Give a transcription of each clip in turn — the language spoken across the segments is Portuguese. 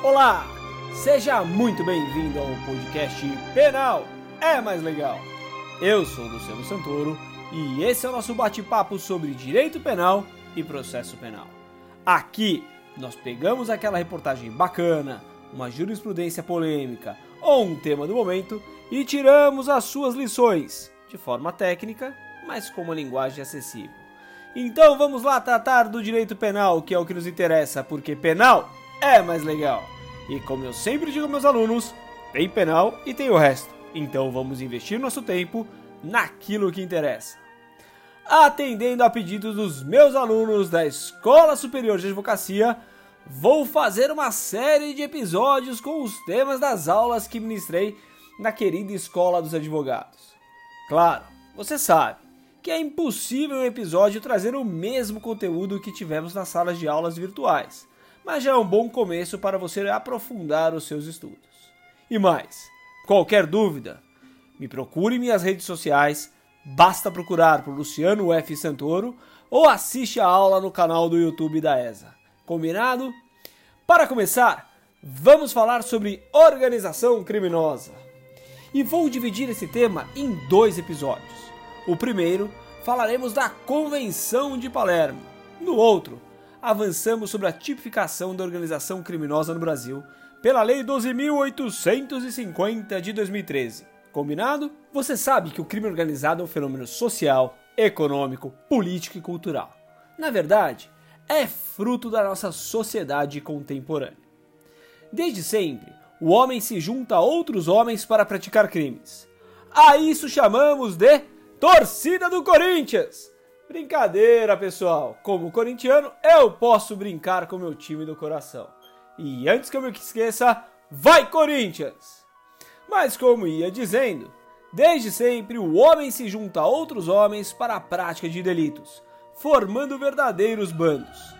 Olá, seja muito bem-vindo ao podcast Penal é Mais Legal. Eu sou Luciano Santoro e esse é o nosso bate-papo sobre direito penal e processo penal. Aqui nós pegamos aquela reportagem bacana, uma jurisprudência polêmica ou um tema do momento e tiramos as suas lições de forma técnica, mas com uma linguagem acessível. Então vamos lá tratar do direito penal, que é o que nos interessa, porque penal é mais legal. E como eu sempre digo aos meus alunos, tem penal e tem o resto. Então vamos investir nosso tempo naquilo que interessa. Atendendo a pedidos dos meus alunos da Escola Superior de Advocacia, vou fazer uma série de episódios com os temas das aulas que ministrei na querida Escola dos Advogados. Claro, você sabe que é impossível um episódio trazer o mesmo conteúdo que tivemos nas salas de aulas virtuais mas já é um bom começo para você aprofundar os seus estudos. E mais, qualquer dúvida, me procure em minhas redes sociais, basta procurar por Luciano F. Santoro ou assiste a aula no canal do YouTube da ESA. Combinado? Para começar, vamos falar sobre organização criminosa. E vou dividir esse tema em dois episódios. O primeiro, falaremos da Convenção de Palermo. No outro, avançamos sobre a tipificação da organização criminosa no Brasil pela Lei 12.850 de 2013. Combinado? Você sabe que o crime organizado é um fenômeno social, econômico, político e cultural. Na verdade, é fruto da nossa sociedade contemporânea. Desde sempre, o homem se junta a outros homens para praticar crimes. A isso chamamos de torcida do Corinthians. Brincadeira, pessoal! Como corintiano, eu posso brincar com meu time do coração. E antes que eu me esqueça, vai Corinthians! Mas como ia dizendo, desde sempre o homem se junta a outros homens para a prática de delitos, formando verdadeiros bandos.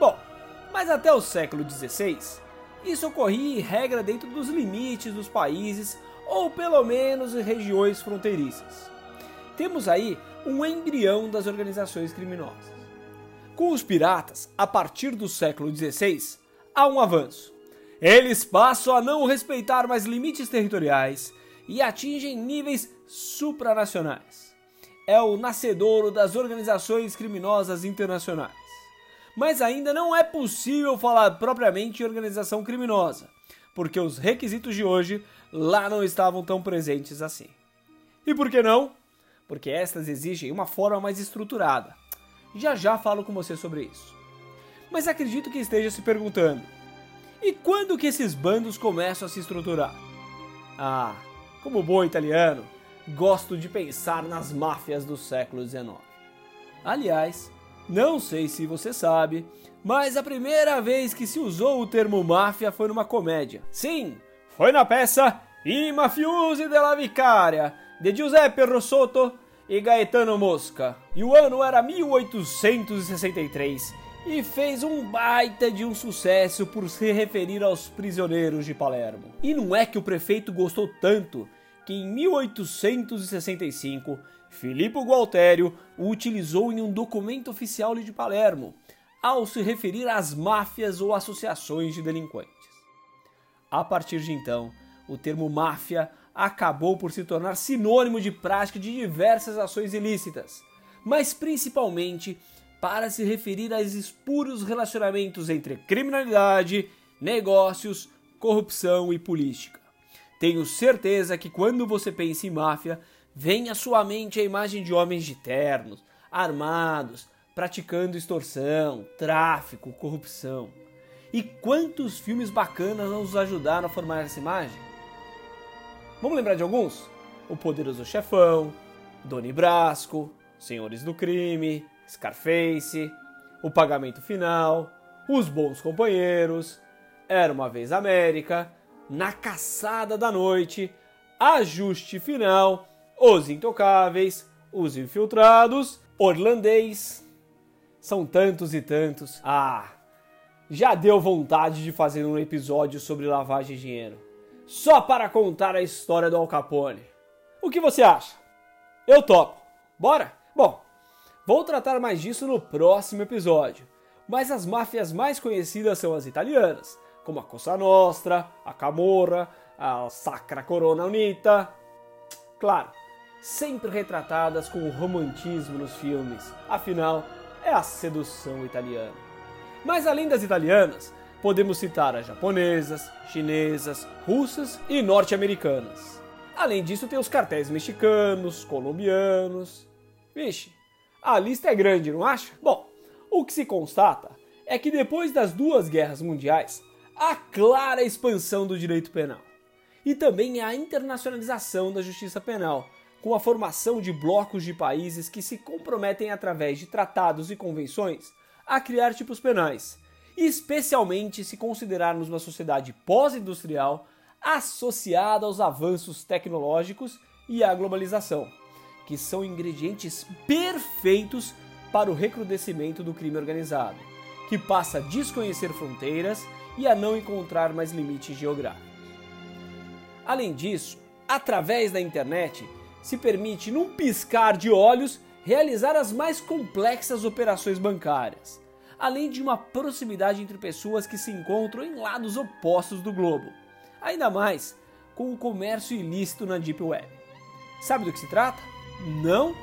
Bom, mas até o século XVI, isso ocorria em regra dentro dos limites dos países ou pelo menos em regiões fronteiriças. Temos aí um embrião das organizações criminosas. Com os piratas, a partir do século XVI, há um avanço. Eles passam a não respeitar mais limites territoriais e atingem níveis supranacionais. É o nascedouro das organizações criminosas internacionais. Mas ainda não é possível falar propriamente em organização criminosa, porque os requisitos de hoje lá não estavam tão presentes assim. E por que não? Porque estas exigem uma forma mais estruturada. Já já falo com você sobre isso. Mas acredito que esteja se perguntando: e quando que esses bandos começam a se estruturar? Ah, como bom italiano, gosto de pensar nas máfias do século XIX. Aliás, não sei se você sabe, mas a primeira vez que se usou o termo máfia foi numa comédia. Sim, foi na peça I Mafiosi della Vicaria, de Giuseppe Rossotto e Gaetano Mosca. E o ano era 1863 e fez um baita de um sucesso por se referir aos prisioneiros de Palermo. E não é que o prefeito gostou tanto que em 1865 Filippo Gualtério o utilizou em um documento oficial de Palermo, ao se referir às máfias ou associações de delinquentes. A partir de então, o termo máfia acabou por se tornar sinônimo de prática de diversas ações ilícitas, mas principalmente para se referir aos espuros relacionamentos entre criminalidade, negócios, corrupção e política. Tenho certeza que quando você pensa em máfia, vem à sua mente a imagem de homens de ternos, armados, praticando extorsão, tráfico, corrupção. E quantos filmes bacanas nos ajudaram a formar essa imagem? Vamos lembrar de alguns? O Poderoso Chefão, Doni Brasco, Senhores do Crime, Scarface, O Pagamento Final, Os Bons Companheiros, Era uma Vez América, Na Caçada da Noite, Ajuste Final, Os Intocáveis, Os Infiltrados, Orlandês. São tantos e tantos. Ah, já deu vontade de fazer um episódio sobre lavagem de dinheiro só para contar a história do Al Capone. O que você acha? Eu topo. Bora? Bom, vou tratar mais disso no próximo episódio. Mas as máfias mais conhecidas são as italianas, como a Cosa Nostra, a Camorra, a Sacra Corona Unita. Claro, sempre retratadas com romantismo nos filmes, afinal, é a sedução italiana. Mas além das italianas, podemos citar as japonesas, chinesas, russas e norte-americanas. Além disso, tem os cartéis mexicanos, colombianos. Vixe, a lista é grande, não acha? Bom, o que se constata é que depois das duas guerras mundiais, há clara expansão do direito penal e também a internacionalização da justiça penal, com a formação de blocos de países que se comprometem através de tratados e convenções a criar tipos penais, especialmente se considerarmos uma sociedade pós-industrial associada aos avanços tecnológicos e à globalização, que são ingredientes perfeitos para o recrudescimento do crime organizado, que passa a desconhecer fronteiras e a não encontrar mais limites geográficos. Além disso, através da internet, se permite, num piscar de olhos, realizar as mais complexas operações bancárias, além de uma proximidade entre pessoas que se encontram em lados opostos do globo. Ainda mais com o comércio ilícito na Deep Web. Sabe do que se trata? Não?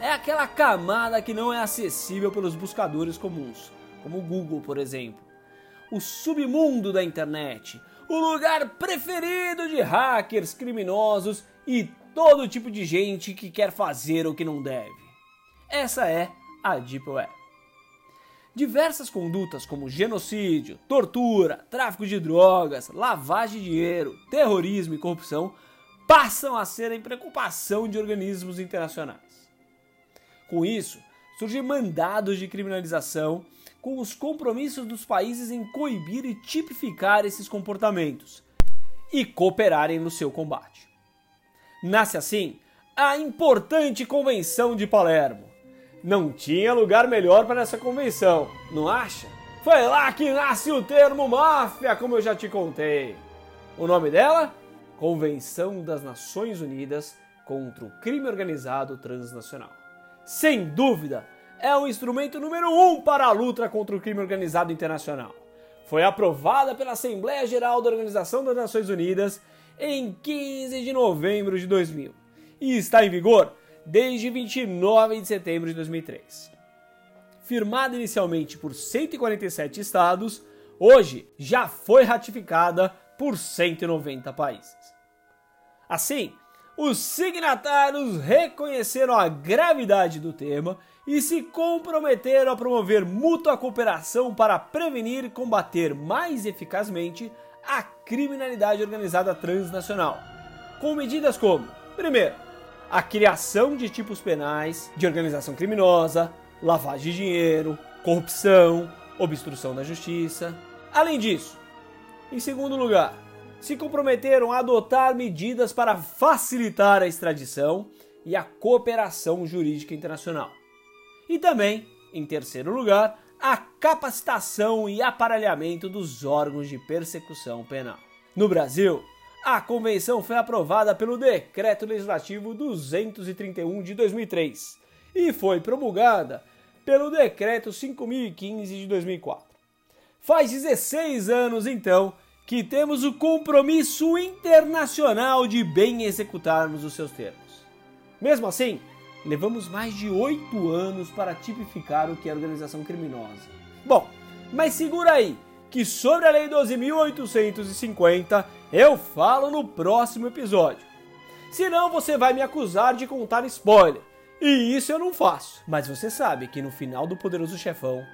É aquela camada que não é acessível pelos buscadores comuns, como o Google, por exemplo. O submundo da internet, o lugar preferido de hackers, criminosos e todo tipo de gente que quer fazer o que não deve. Essa é a Deep Web. Diversas condutas como genocídio, tortura, tráfico de drogas, lavagem de dinheiro, terrorismo e corrupção passam a serem preocupação de organismos internacionais. Com isso, surgem mandados de criminalização com os compromissos dos países em coibir e tipificar esses comportamentos e cooperarem no seu combate. Nasce assim a importante Convenção de Palermo. Não tinha lugar melhor para essa convenção, não acha? Foi lá que nasce o termo máfia, como eu já te contei. O nome dela? Convenção das Nações Unidas contra o Crime Organizado Transnacional. Sem dúvida, é o instrumento número um para a luta contra o crime organizado internacional. Foi aprovada pela Assembleia Geral da Organização das Nações Unidas em 15 de novembro de 2000 e está em vigor desde 29 de setembro de 2003. Firmada inicialmente por 147 estados, hoje já foi ratificada por 190 países. Assim, os signatários reconheceram a gravidade do tema e se comprometeram a promover mútua cooperação para prevenir e combater mais eficazmente a criminalidade organizada transnacional, com medidas como: primeiro, a criação de tipos penais de organização criminosa, lavagem de dinheiro, corrupção, obstrução da justiça. Além disso, em segundo lugar, se comprometeram a adotar medidas para facilitar a extradição e a cooperação jurídica internacional. E também, em terceiro lugar, a capacitação e aparelhamento dos órgãos de persecução penal. No Brasil, a convenção foi aprovada pelo Decreto Legislativo 231 de 2003 e foi promulgada pelo Decreto 5015 de 2004. Faz 16 anos então que temos o compromisso internacional de bem executarmos os seus termos. Mesmo assim, levamos mais de oito anos para tipificar o que é organização criminosa. Bom, mas segura aí, que sobre a Lei 12.850 eu falo no próximo episódio. Senão você vai me acusar de contar spoiler, e isso eu não faço. Mas você sabe que no final do Poderoso Chefão,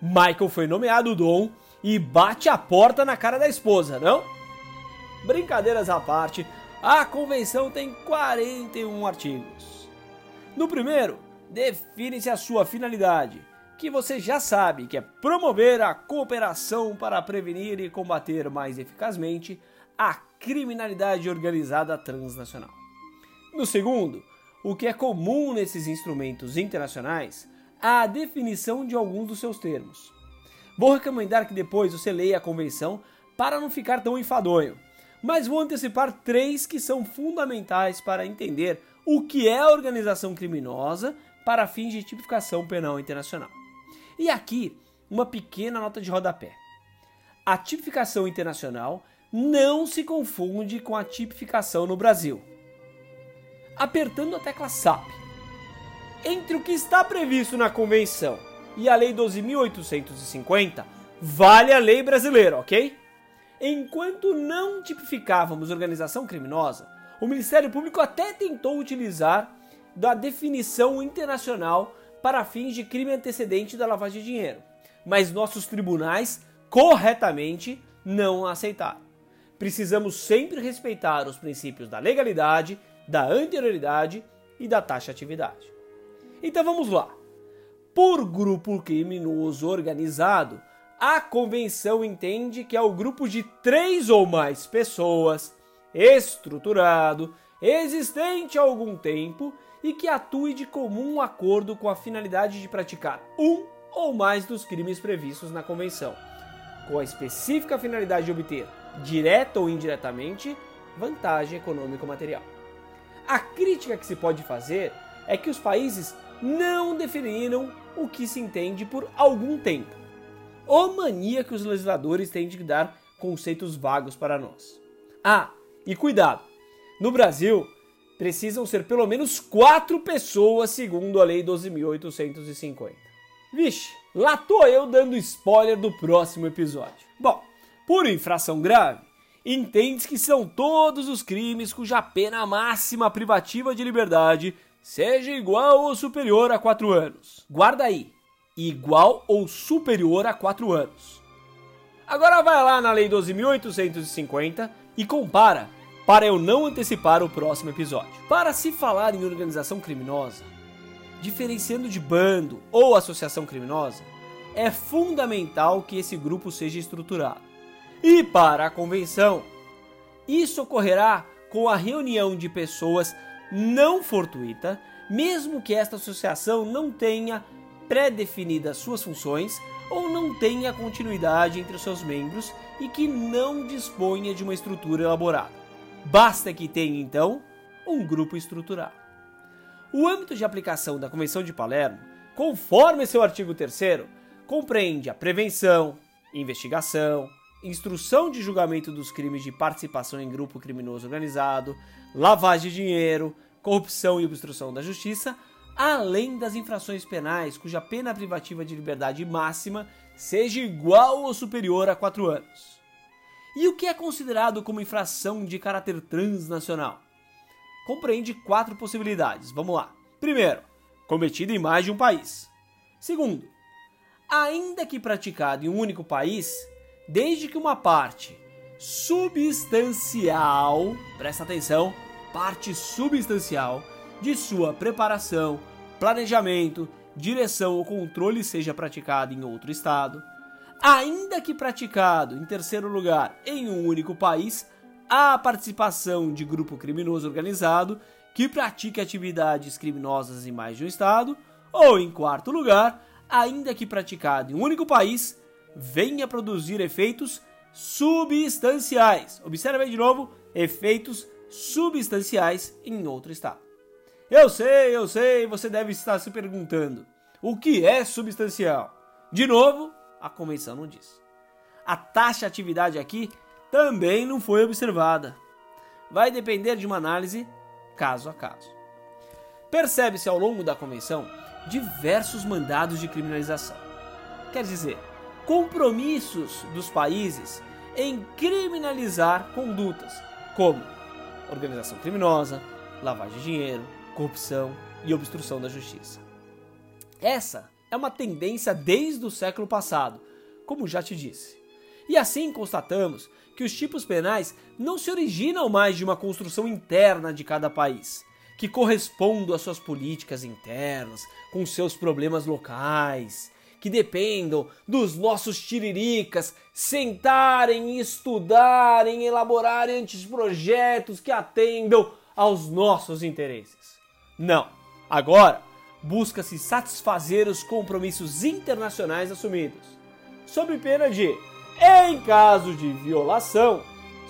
Michael foi nomeado Dom e bate a porta na cara da esposa, não? Brincadeiras à parte, a convenção tem 41 artigos. No primeiro, define-se a sua finalidade, que você já sabe que é promover a cooperação para prevenir e combater mais eficazmente a criminalidade organizada transnacional. No segundo, o que é comum nesses instrumentos internacionais, a definição de alguns dos seus termos. Vou recomendar que depois você leia a convenção para não ficar tão enfadonho, mas vou antecipar três que são fundamentais para entender o que é organização criminosa para fins de tipificação penal internacional. E aqui, uma pequena nota de rodapé. a tipificação internacional não se confunde com a tipificação no Brasil. Apertando a tecla SAP, entre o que está previsto na Convenção e a Lei 12.850, vale a lei brasileira, ok? Enquanto não tipificávamos organização criminosa, o Ministério Público até tentou utilizar da definição internacional para fins de crime antecedente da lavagem de dinheiro, mas nossos tribunais corretamente não aceitaram. Precisamos sempre respeitar os princípios da legalidade, da anterioridade e da taxatividade. Então vamos lá. Por grupo criminoso organizado, a convenção entende que é o grupo de três ou mais pessoas, estruturado, existente há algum tempo e que atue de comum acordo com a finalidade de praticar um ou mais dos crimes previstos na convenção, com a específica finalidade de obter, direta ou indiretamente, vantagem econômico-material. A crítica que se pode fazer é que os países não definiram o que se entende por algum tempo. Ou mania que os legisladores têm de dar conceitos vagos para nós. Ah, e cuidado! No Brasil, precisam ser pelo menos quatro pessoas, segundo a Lei 12.850. Vixe, lá tô eu dando spoiler do próximo episódio. Bom, por infração grave, entende que são todos os crimes cuja pena máxima privativa de liberdade seja igual ou superior a 4 anos. Guarda aí, igual ou superior a 4 anos. Agora vai lá na Lei 12.850 e compara para eu não antecipar o próximo episódio. Para se falar em organização criminosa, diferenciando de bando ou associação criminosa, é fundamental que esse grupo seja estruturado. E para a convenção, isso ocorrerá com a reunião de pessoas não fortuita, mesmo que esta associação não tenha pré-definidas suas funções ou não tenha continuidade entre os seus membros e que não disponha de uma estrutura elaborada. Basta que tenha, então, um grupo estruturado. O âmbito de aplicação da Convenção de Palermo, conforme seu artigo 3, compreende a prevenção, investigação, instrução de julgamento dos crimes de participação em grupo criminoso organizado, lavagem de dinheiro, corrupção e obstrução da justiça, além das infrações penais cuja pena privativa de liberdade máxima seja igual ou superior a 4 anos. E o que é considerado como infração de caráter transnacional? Compreende quatro possibilidades. Vamos lá. Primeiro, cometido em mais de um país. Segundo, ainda que praticado em um único país, desde que uma parte substancial, presta atenção, parte substancial de sua preparação, planejamento, direção ou controle seja praticado em outro estado, ainda que praticado em terceiro lugar em um único país, a participação de grupo criminoso organizado que pratique atividades criminosas em mais de um estado, ou em quarto lugar, ainda que praticado em um único país, venha produzir efeitos substanciais. Observe aí de novo, efeitos substanciais em outro estado. Eu sei, eu sei, você deve estar se perguntando: o que é substancial? De novo, a convenção não diz. A taxa de atividade aqui também não foi observada. Vai depender de uma análise caso a caso. Percebe-se ao longo da convenção diversos mandados de criminalização. Quer dizer, compromissos dos países em criminalizar condutas como organização criminosa, lavagem de dinheiro, corrupção e obstrução da justiça. Essa é uma tendência desde o século passado, como já te disse. E assim constatamos que os tipos penais não se originam mais de uma construção interna de cada país, que correspondam às suas políticas internas, com seus problemas locais, que dependam dos nossos tiriricas sentarem, estudarem, elaborarem projetos que atendam aos nossos interesses. Não. Agora, busca-se satisfazer os compromissos internacionais assumidos, sob pena de, em caso de violação,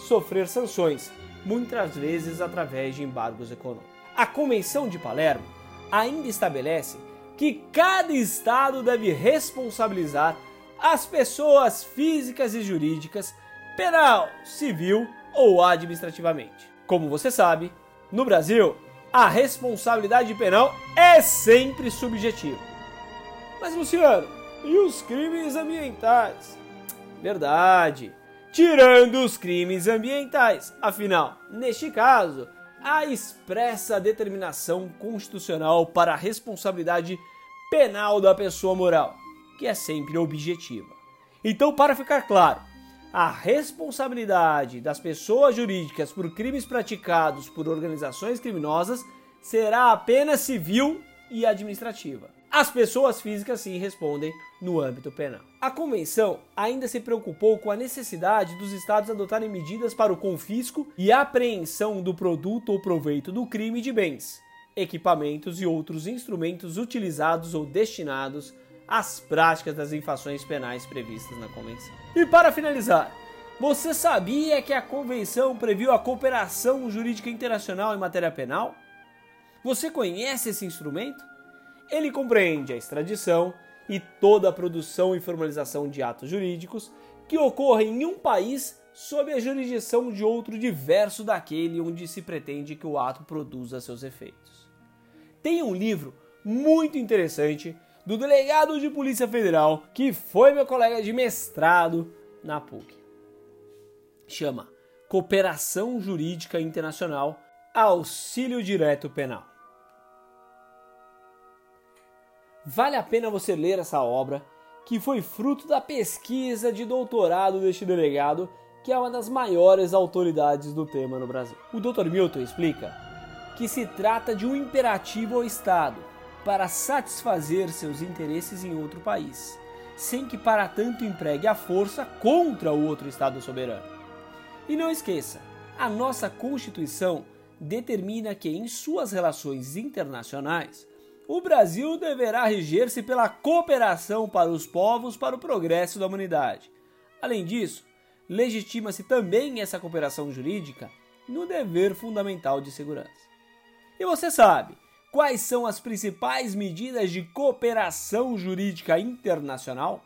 sofrer sanções, muitas vezes através de embargos econômicos. A Convenção de Palermo ainda estabelece que cada estado deve responsabilizar as pessoas físicas e jurídicas, penal, civil ou administrativamente. Como você sabe, no Brasil, a responsabilidade penal é sempre subjetiva. Mas Luciano, e os crimes ambientais? Verdade. Tirando os crimes ambientais. Afinal, neste caso, há expressa determinação constitucional para a responsabilidade penal da pessoa moral, que é sempre objetiva. Então, para ficar claro, a responsabilidade das pessoas jurídicas por crimes praticados por organizações criminosas será apenas civil e administrativa. As pessoas físicas sim respondem no âmbito penal. A convenção ainda se preocupou com a necessidade dos estados adotarem medidas para o confisco e apreensão do produto ou proveito do crime de bens, equipamentos e outros instrumentos utilizados ou destinados às práticas das infrações penais previstas na convenção. E para finalizar, você sabia que a convenção previu a cooperação jurídica internacional em matéria penal? Você conhece esse instrumento? Ele compreende a extradição e toda a produção e formalização de atos jurídicos que ocorrem em um país sob a jurisdição de outro diverso daquele onde se pretende que o ato produza seus efeitos. Tem um livro muito interessante do delegado de Polícia Federal que foi meu colega de mestrado na PUC. Chama Cooperação Jurídica Internacional Auxílio Direto Penal. Vale a pena você ler essa obra, que foi fruto da pesquisa de doutorado deste delegado, que é uma das maiores autoridades do tema no Brasil. O Dr. Milton explica que se trata de um imperativo ao Estado para satisfazer seus interesses em outro país, sem que para tanto empregue a força contra o outro Estado soberano. E não esqueça, a nossa Constituição determina que em suas relações internacionais o Brasil deverá reger-se pela cooperação para os povos para o progresso da humanidade. Além disso, legitima-se também essa cooperação jurídica no dever fundamental de segurança. E você sabe quais são as principais medidas de cooperação jurídica internacional?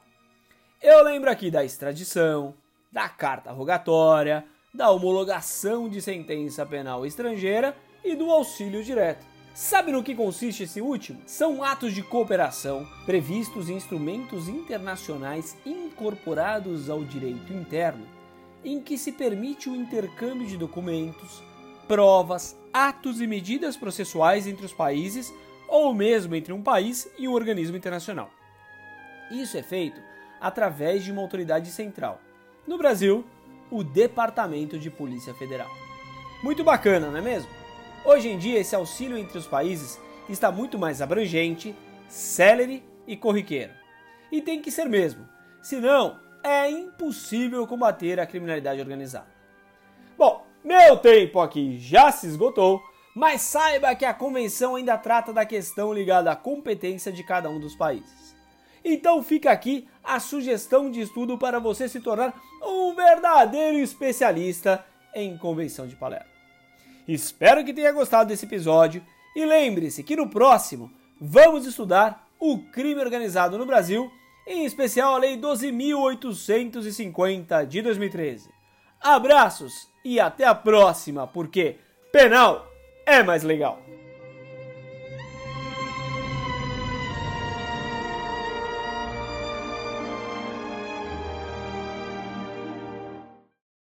Eu lembro aqui da extradição, da carta rogatória, da homologação de sentença penal estrangeira e do auxílio direto. Sabe no que consiste esse último? São atos de cooperação previstos em instrumentos internacionais incorporados ao direito interno, em que se permite o intercâmbio de documentos, provas, atos e medidas processuais entre os países ou mesmo entre um país e um organismo internacional. Isso é feito através de uma autoridade central. No Brasil, o Departamento de Polícia Federal. Muito bacana, não é mesmo? Hoje em dia, esse auxílio entre os países está muito mais abrangente, célere e corriqueiro. E tem que ser mesmo, senão é impossível combater a criminalidade organizada. Bom, meu tempo aqui já se esgotou, mas saiba que a convenção ainda trata da questão ligada à competência de cada um dos países. Então fica aqui a sugestão de estudo para você se tornar um verdadeiro especialista em Convenção de Palermo. Espero que tenha gostado desse episódio e lembre-se que no próximo vamos estudar o crime organizado no Brasil, em especial a Lei 12.850 de 2013. Abraços e até a próxima, porque penal é mais legal!